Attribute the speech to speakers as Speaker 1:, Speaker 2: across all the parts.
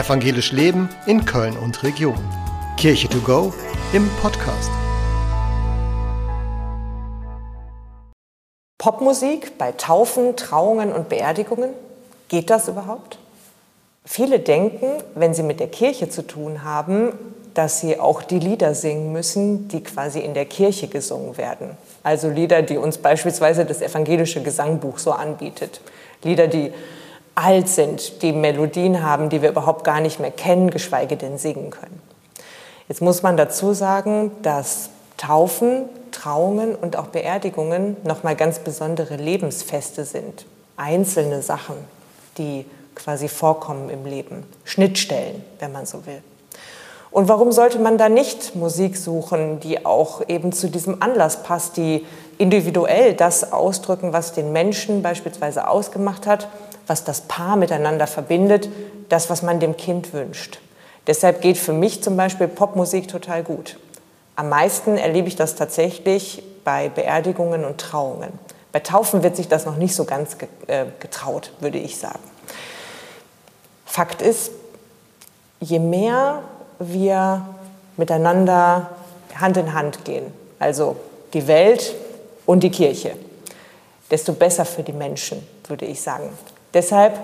Speaker 1: Evangelisch Leben in Köln und Region. Kirche to go im Podcast.
Speaker 2: Popmusik bei Taufen, Trauungen und Beerdigungen? Geht das überhaupt? Viele denken, wenn sie mit der Kirche zu tun haben, dass sie auch die Lieder singen müssen, die quasi in der Kirche gesungen werden. Also Lieder, die uns beispielsweise das evangelische Gesangbuch so anbietet. Lieder, die alt sind, die Melodien haben, die wir überhaupt gar nicht mehr kennen, geschweige denn singen können. Jetzt muss man dazu sagen, dass Taufen, Trauungen und auch Beerdigungen nochmal ganz besondere Lebensfeste sind. Einzelne Sachen, die quasi vorkommen im Leben. Schnittstellen, wenn man so will. Und warum sollte man da nicht Musik suchen, die auch eben zu diesem Anlass passt, die individuell das ausdrücken, was den Menschen beispielsweise ausgemacht hat, was das Paar miteinander verbindet, das, was man dem Kind wünscht. Deshalb geht für mich zum Beispiel Popmusik total gut. Am meisten erlebe ich das tatsächlich bei Beerdigungen und Trauungen. Bei Taufen wird sich das noch nicht so ganz äh, getraut, würde ich sagen. Fakt ist, je mehr wir miteinander Hand in Hand gehen, also die Welt und die Kirche, desto besser für die Menschen, würde ich sagen. Deshalb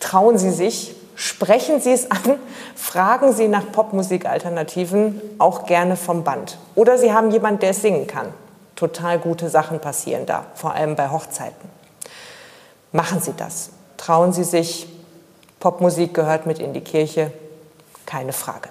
Speaker 2: trauen Sie sich, sprechen Sie es an, fragen Sie nach Popmusik-Alternativen, auch gerne vom Band. Oder Sie haben jemanden, der es singen kann. Total gute Sachen passieren da, vor allem bei Hochzeiten. Machen Sie das. Trauen Sie sich. Popmusik gehört mit in die Kirche keine Frage.